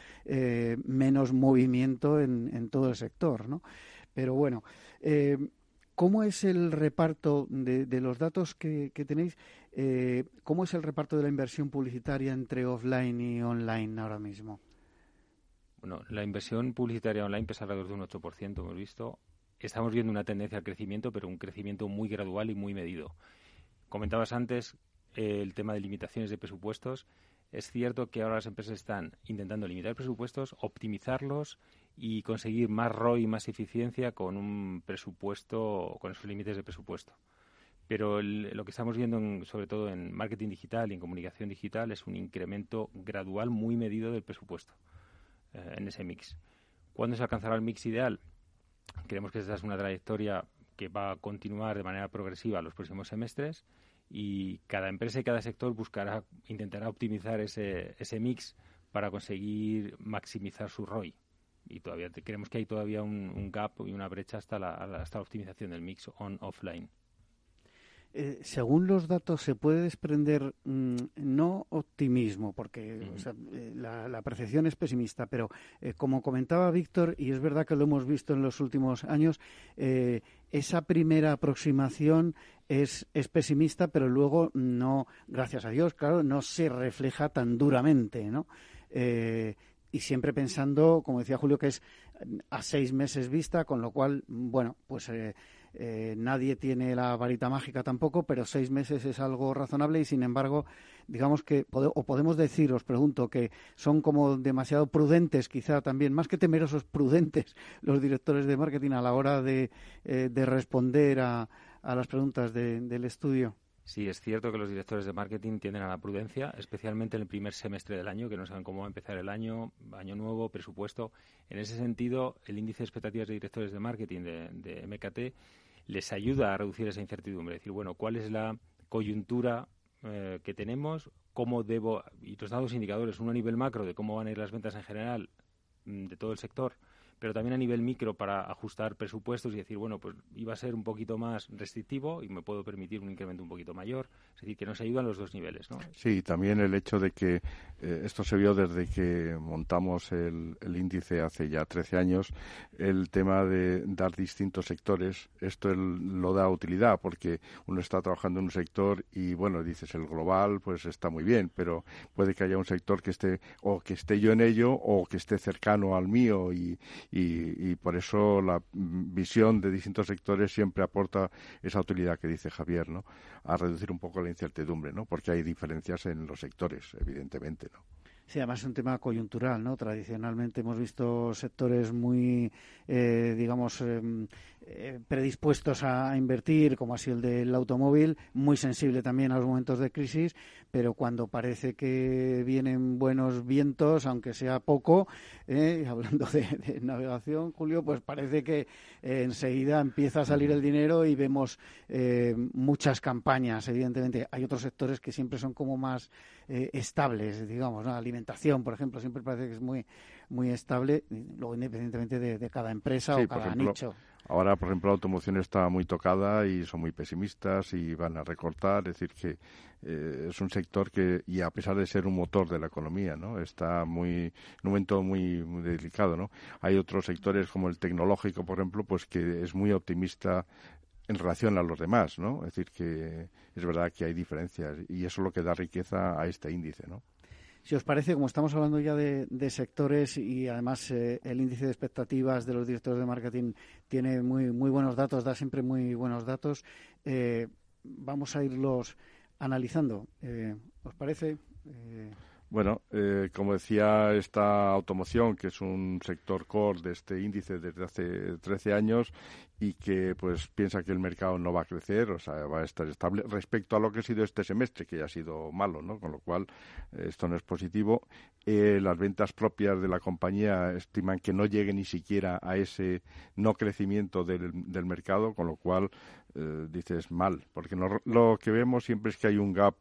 menos movimiento en, en todo el sector, ¿no? Pero bueno, eh, ¿cómo es el reparto de, los datos que, tenéis? Eh, ¿Cómo es el reparto de la inversión publicitaria entre offline y online ahora mismo? Bueno, la inversión publicitaria online pesa alrededor de un 8%, hemos visto. Estamos viendo una tendencia al crecimiento, pero un crecimiento muy gradual y muy medido. Comentabas antes eh, el tema de limitaciones de presupuestos. Es cierto que ahora las empresas están intentando limitar presupuestos, optimizarlos y conseguir más ROI y más eficiencia con un presupuesto, con esos límites de presupuesto. Pero lo que estamos viendo, sobre todo en marketing digital y en comunicación digital, es un incremento gradual muy medido del presupuesto eh, en ese mix. ¿Cuándo se alcanzará el mix ideal? Creemos que esta es una trayectoria que va a continuar de manera progresiva los próximos semestres y cada empresa y cada sector buscará, intentará optimizar ese, ese mix para conseguir maximizar su ROI y todavía creemos que hay todavía un, gap y una brecha hasta la, hasta la optimización del mix on-offline. eh, según los datos se puede desprender mm, no optimismo, porque eh, la, percepción es pesimista, pero como comentaba Víctor, y es verdad que lo hemos visto en los últimos años, esa primera aproximación es, es, pesimista, pero luego no, gracias a Dios, claro, no se refleja tan duramente, ¿no? Y siempre pensando, como decía Julio, que es a seis meses vista, con lo cual, bueno, pues eh, eh, nadie tiene la varita mágica tampoco, pero seis meses es algo razonable y, sin embargo, digamos que, o podemos decir, os pregunto, que son como demasiado prudentes, quizá también, más que temerosos, prudentes (laughs) los directores de marketing a la hora de, eh, responder a, las preguntas del estudio. Sí, es cierto que los directores de marketing tienden a la prudencia, especialmente en el primer semestre del año, que no saben cómo va a empezar el año, año nuevo, presupuesto. En ese sentido, el índice de expectativas de directores de marketing de, MKT les ayuda a reducir esa incertidumbre. Es decir, bueno, ¿cuál es la coyuntura eh, que tenemos? ¿Cómo debo? Y los dados indicadores, uno a nivel macro de cómo van a ir las ventas en general mm, de todo el sector pero también a nivel micro para ajustar presupuestos y decir, bueno, pues iba a ser un poquito más restrictivo y me puedo permitir un incremento un poquito mayor. Es decir, que nos ayudan los dos niveles, ¿no? Sí, también el hecho de que eh, esto se vio desde que montamos el, índice hace ya 13 años, el tema de dar distintos sectores, esto lo da utilidad porque uno está trabajando en un sector y, bueno, dices, el global pues está muy bien, pero puede que haya un sector que esté o que esté yo en ello o que esté cercano al mío y, y, por eso la visión de distintos sectores siempre aporta esa utilidad que dice Javier, ¿no? A reducir un poco la incertidumbre, ¿no? Porque hay diferencias en los sectores, evidentemente, ¿no? Sí, además es un tema coyuntural, ¿no? Tradicionalmente hemos visto sectores muy, eh, digamos, em, eh, predispuestos a, invertir, como ha sido el del automóvil, muy sensible también a los momentos de crisis, pero cuando parece que vienen buenos vientos, aunque sea poco, eh, hablando de, navegación, Julio, pues parece que enseguida empieza a salir el dinero y vemos muchas campañas. Evidentemente, hay otros sectores que siempre son como más estables, digamos, ¿no? alimentación, por ejemplo, siempre parece que es muy, muy estable, luego independientemente de, cada empresa o cada nicho. Ahora, por ejemplo, la automoción está muy tocada y son muy pesimistas y van a recortar. Es decir, que eh, es un sector que, y a pesar de ser un motor de la economía, ¿no? está muy, en un momento muy, muy delicado. ¿no? Hay otros sectores como el tecnológico, por ejemplo, pues que es muy optimista en relación a los demás, ¿no? Es decir, que es verdad que hay diferencias y eso es lo que da riqueza a este índice, ¿no? Si os parece, como estamos hablando ya de, sectores y además eh, el índice de expectativas de los directores de marketing tiene muy, muy buenos datos, da siempre muy buenos datos, eh, vamos a irlos analizando. Eh, ¿Os parece? Bueno, eh, como decía, esta automoción, que es un sector core de este índice desde hace 13 años y que pues piensa que el mercado no va a crecer, o sea, va a estar estable respecto a lo que ha sido este semestre, que ya ha sido malo, ¿no? Con lo cual, eh, esto no es positivo. Eh, las ventas propias de la compañía estiman que no llegue ni siquiera a ese no crecimiento del, del mercado, con lo cual dices mal, porque lo que vemos siempre es que hay un gap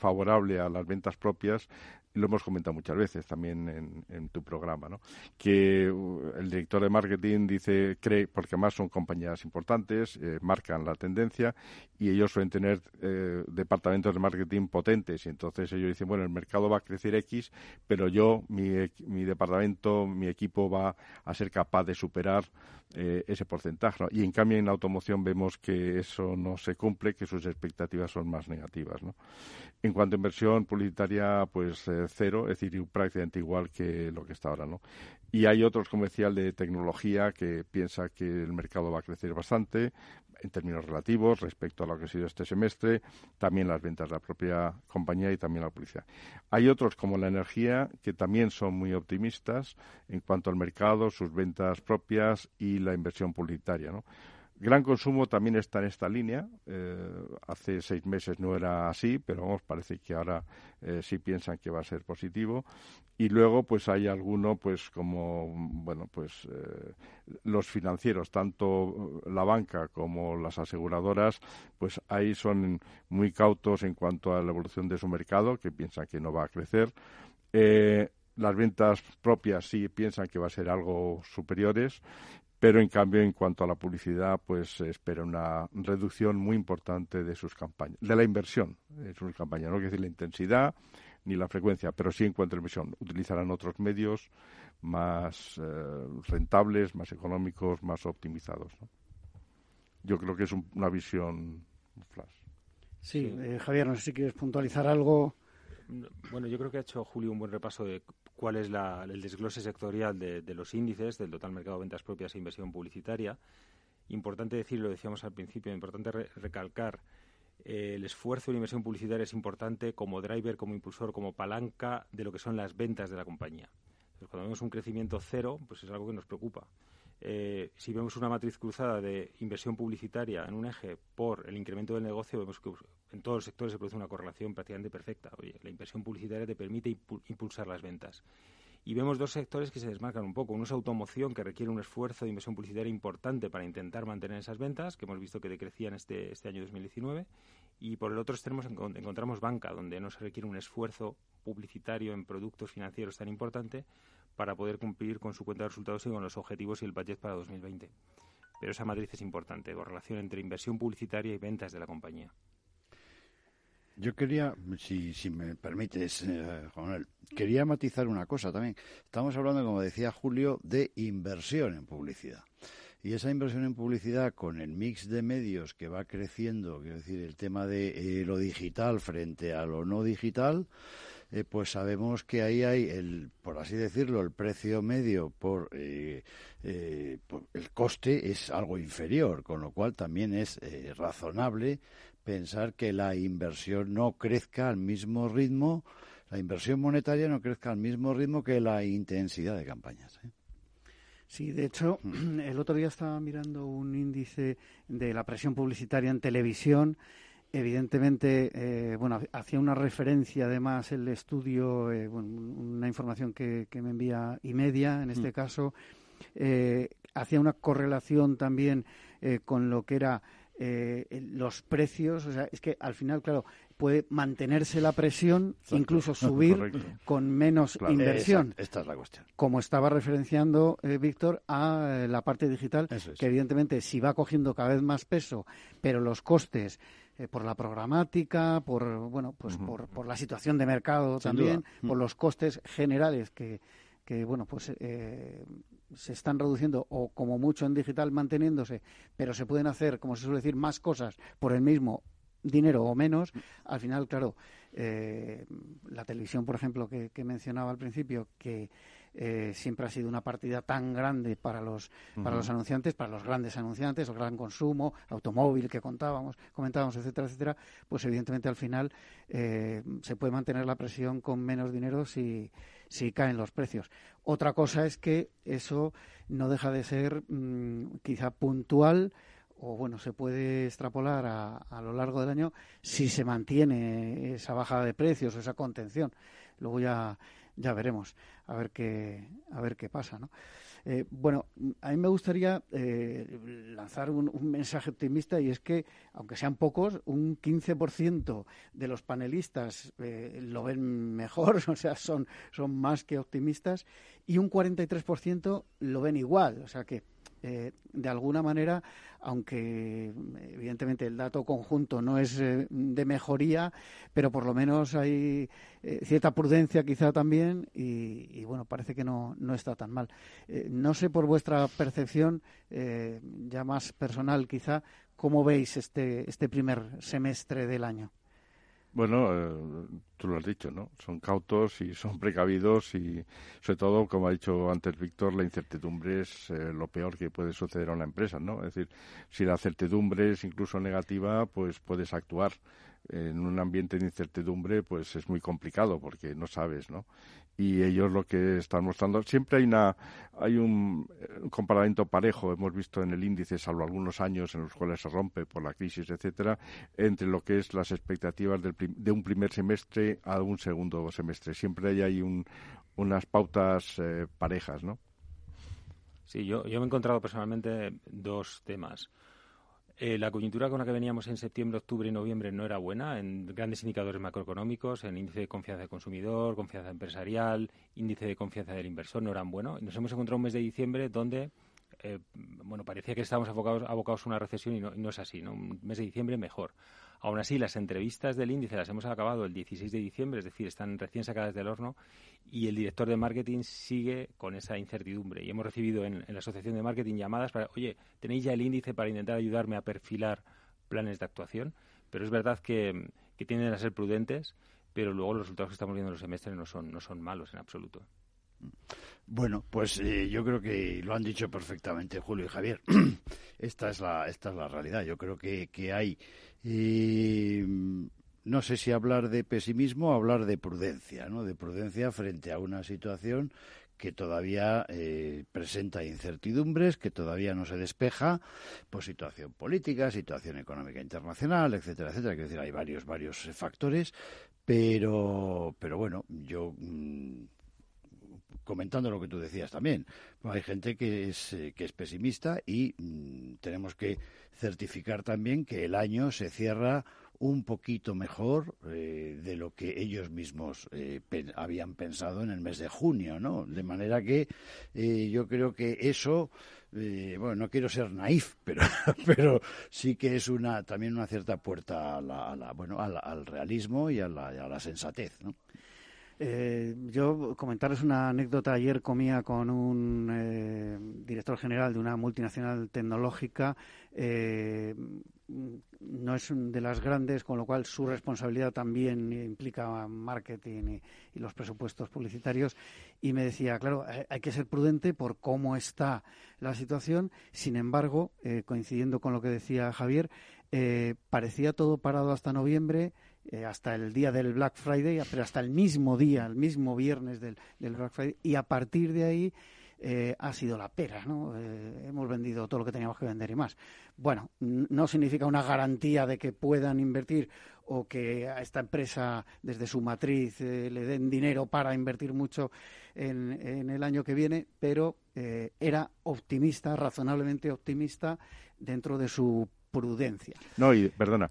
favorable a las ventas propias lo hemos comentado muchas veces también en, tu programa, ¿no? que uh, el director de marketing dice, cree, porque además son compañías importantes, eh, marcan la tendencia y ellos suelen tener eh, departamentos de marketing potentes y entonces ellos dicen, bueno, el mercado va a crecer X, pero yo, mi, mi departamento, mi equipo va a ser capaz de superar eh, ese porcentaje. Y en cambio en la automoción vemos que eso no se cumple, que sus expectativas son más negativas. ¿no? En cuanto a inversión publicitaria, pues cero, es decir, prácticamente igual que lo que está ahora, ¿no? Y hay otros, el de tecnología, que piensa que el mercado va a crecer bastante en términos relativos respecto a lo que ha sido este semestre, también las ventas de la propia compañía y también la publicidad. Hay otros, como la energía, que también son muy optimistas en cuanto al mercado, sus ventas propias y la inversión publicitaria, ¿no? Gran consumo también está en esta línea. Eh, hace seis meses no era así, pero vamos, parece que ahora eh, sí piensan que va a ser positivo. Y luego, pues hay alguno, pues como, bueno, pues eh, los financieros, tanto la banca como las aseguradoras, pues ahí son muy cautos en cuanto a la evolución de su mercado, que piensan que no va a crecer. las ventas propias sí piensan que va a ser algo superiores pero en cambio en cuanto a la publicidad pues se espera una reducción muy importante de sus campañas, de la inversión en sus campañas, no quiere decir la intensidad ni la frecuencia, pero sí en cuanto a la inversión. Utilizarán otros medios más eh, rentables, más económicos, más optimizados. Yo creo que es una visión flash. Sí, eh, Javier, no sé si quieres puntualizar algo. Bueno, yo creo que ha hecho Julio un buen repaso de cuál es el desglose sectorial de, los índices del total mercado de ventas propias e inversión publicitaria. Importante decir, lo decíamos al principio, importante recalcar eh, el esfuerzo de inversión publicitaria es importante como driver, como impulsor, como palanca de lo que son las ventas de la compañía. cuando vemos un crecimiento cero, pues es algo que nos preocupa. Eh, si vemos una matriz cruzada de inversión publicitaria en un eje por el incremento del negocio, vemos que en todos los sectores se produce una correlación prácticamente perfecta. Oye, la inversión publicitaria te permite impulsar las ventas. Y vemos dos sectores que se desmarcan un poco. Uno es automoción, que requiere un esfuerzo de inversión publicitaria importante para intentar mantener esas ventas, que hemos visto que decrecían este, este año 2019. Y por el otro extremo encontramos banca, donde no se requiere un esfuerzo publicitario en productos financieros tan importante para poder cumplir con su cuenta de resultados y con los objetivos y el budget para 2020. Pero esa matriz es importante, la relación entre inversión publicitaria y ventas de la compañía. Yo quería, si, si me permites, eh, Juan quería matizar una cosa también. Estamos hablando, como decía Julio, de inversión en publicidad. Y esa inversión en publicidad con el mix de medios que va creciendo, quiero decir, el tema de eh, lo digital frente a lo no digital, eh, pues sabemos que ahí hay, el, por así decirlo, el precio medio por, eh, eh, el coste es algo inferior, con lo cual también es razonable pensar que la inversión no crezca al mismo ritmo, la inversión monetaria no crezca al mismo ritmo que la intensidad de campañas. Sí, de hecho, mm. (clears throat) el otro día estaba mirando un índice de la presión publicitaria en televisión Evidentemente, eh, bueno, hacía una referencia además el estudio, eh, una información que, me envía Imedia, en este mm. caso, eh, hacía una correlación también con lo que era los precios. O sea, es que al final, claro, puede mantenerse la presión, incluso (laughs) subir con menos inversión. esta es la cuestión. Como estaba referenciando Víctor a la parte digital, que evidentemente si va cogiendo cada vez más peso, pero los costes eh, por la programática, por bueno, pues por, por, la situación de mercado también, por los costes generales que, que bueno, pues eh, se están reduciendo o como mucho en digital manteniéndose, pero se pueden hacer, como se suele decir, más cosas por el mismo dinero o menos, al final, claro, eh, la televisión, por ejemplo, que, que mencionaba al principio, que eh, siempre ha sido una partida tan grande para los, para los anunciantes, para los grandes anunciantes, el gran consumo, automóvil que contábamos, comentábamos, etcétera, etcétera, pues evidentemente al final eh, se puede mantener la presión con menos dinero si, si caen los precios. Otra cosa es que eso no deja de ser mm, quizá puntual o bueno, se puede extrapolar a, a, lo largo del año si se mantiene esa bajada de precios, esa contención. Luego ya ya veremos a ver qué a ver qué pasa ¿no? Eh, bueno a mí me gustaría eh, lanzar un, mensaje optimista y es que aunque sean pocos un 15% de los panelistas eh, lo ven mejor (laughs) o sea son son más que optimistas y un 43% lo ven igual o sea que eh, de alguna manera, aunque evidentemente el dato conjunto no es eh, de mejoría, pero por lo menos hay eh, cierta prudencia quizá también y, bueno, parece que no, no está tan mal. no sé por vuestra percepción, ya más personal quizá, cómo veis este, este primer semestre del año. Bueno, eh, tú lo has dicho, ¿no? Son cautos y son precavidos y, sobre todo, como ha dicho antes Víctor, la incertidumbre es eh, lo peor que puede suceder a una empresa, ¿no? Es decir, si la certidumbre es incluso negativa, pues puedes actuar. En un ambiente de incertidumbre, pues es muy complicado porque no sabes, ¿no? y ellos lo que están mostrando siempre hay una hay un, comportamiento parejo hemos visto en el índice salvo algunos años en los cuales se rompe por la crisis etcétera entre lo que es las expectativas de un primer semestre a un segundo semestre. Siempre hay ahí un, unas pautas eh, parejas no sí yo yo me he encontrado personalmente dos temas eh, la coyuntura con la que veníamos en septiembre, octubre y noviembre no era buena en grandes indicadores macroeconómicos, en índice de confianza del consumidor, confianza empresarial, índice de confianza del inversor, no eran buenos. Nos hemos encontrado un mes de diciembre donde eh, bueno, parecía que estábamos abocados, abocados a una recesión y no, no es así, ¿no? Un mes de diciembre mejor. Aún así, las entrevistas del índice las hemos acabado el 16 de diciembre, es decir, están recién sacadas del horno y el director de marketing sigue con esa incertidumbre. Y hemos recibido en, la Asociación de Marketing llamadas para, oye, ¿tenéis ya el índice para intentar ayudarme a perfilar planes de actuación? Pero es verdad que, que tienden a ser prudentes, pero luego los resultados que estamos viendo en los semestres no son, no son malos en absoluto. Bueno, pues eh, yo creo que lo han dicho perfectamente Julio y Javier. (clears throat) esta es la esta es la realidad. Yo creo que, que hay eh, no sé si hablar de pesimismo o hablar de prudencia, ¿no? De prudencia frente a una situación que todavía eh, presenta incertidumbres, que todavía no se despeja, pues situación política, situación económica internacional, etcétera, etcétera. Quiero decir, hay varios, varios factores, pero, pero bueno, yo mm, comentando lo que tú decías también. Hay gente que es, eh, que es pesimista y mm, tenemos que certificar también que el año se cierra un poquito mejor eh, de lo que ellos mismos eh, habían pensado en el mes de junio, ¿no? De manera que yo creo que eso, bueno, no quiero ser naif, (laughs) pero, pero sí que es una también una cierta puerta a la, bueno, al, realismo y a la, a la sensatez, ¿no? Eh, yo comentarles una anécdota. Ayer comía con un eh, director general de una multinacional tecnológica. Eh, no es de las grandes, con lo cual su responsabilidad también implica marketing y, los presupuestos publicitarios. Y me decía, claro, hay que ser prudente por cómo está la situación. Sin embargo, coincidiendo con lo que decía Javier, parecía todo parado hasta noviembre eh, hasta el día del Black Friday, pero hasta el mismo día, el mismo viernes del, Black Friday, y a partir de ahí eh, ha sido la pera, ¿no? Eh, hemos vendido todo lo que teníamos que vender y más. Bueno, no significa una garantía de que puedan invertir o que a esta empresa desde su matriz le den dinero para invertir mucho en, en el año que viene, pero era optimista, razonablemente optimista dentro de su prudencia. No, y perdona,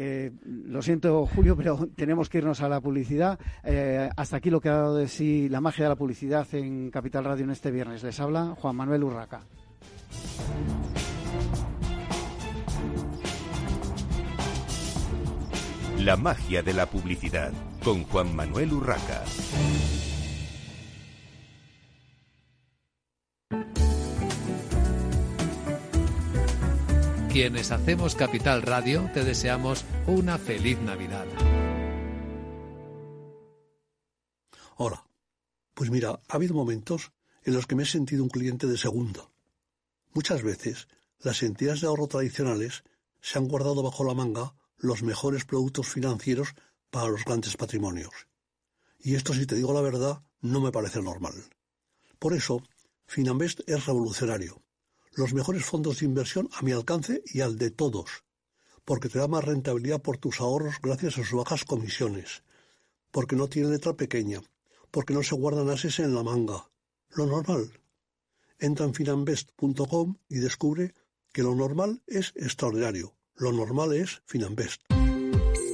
eh, lo siento, Julio, pero (laughs) tenemos que irnos a la publicidad. Eh, hasta aquí lo que ha dado de sí la magia de la publicidad en Capital Radio en este viernes. Les habla Juan Manuel Urraca. La magia de la publicidad con Juan Manuel Urraca. Quienes hacemos Capital Radio te deseamos una feliz Navidad. Hola. Pues mira, ha habido momentos en los que me he sentido un cliente de segunda. Muchas veces las entidades de ahorro tradicionales se han guardado bajo la manga los mejores productos financieros para los grandes patrimonios. Y esto, si te digo la verdad, no me parece normal. Por eso, Finambest es revolucionario los mejores fondos de inversión a mi alcance y al de todos, porque te da más rentabilidad por tus ahorros gracias a sus bajas comisiones, porque no tiene letra pequeña, porque no se guardan ases en la manga. Lo normal. Entra en finambest.com y descubre que lo normal es extraordinario. Lo normal es Finambest.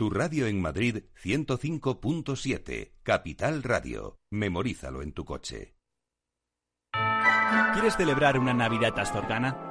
Tu radio en Madrid 105.7, Capital Radio. Memorízalo en tu coche. ¿Quieres celebrar una Navidad astorgana?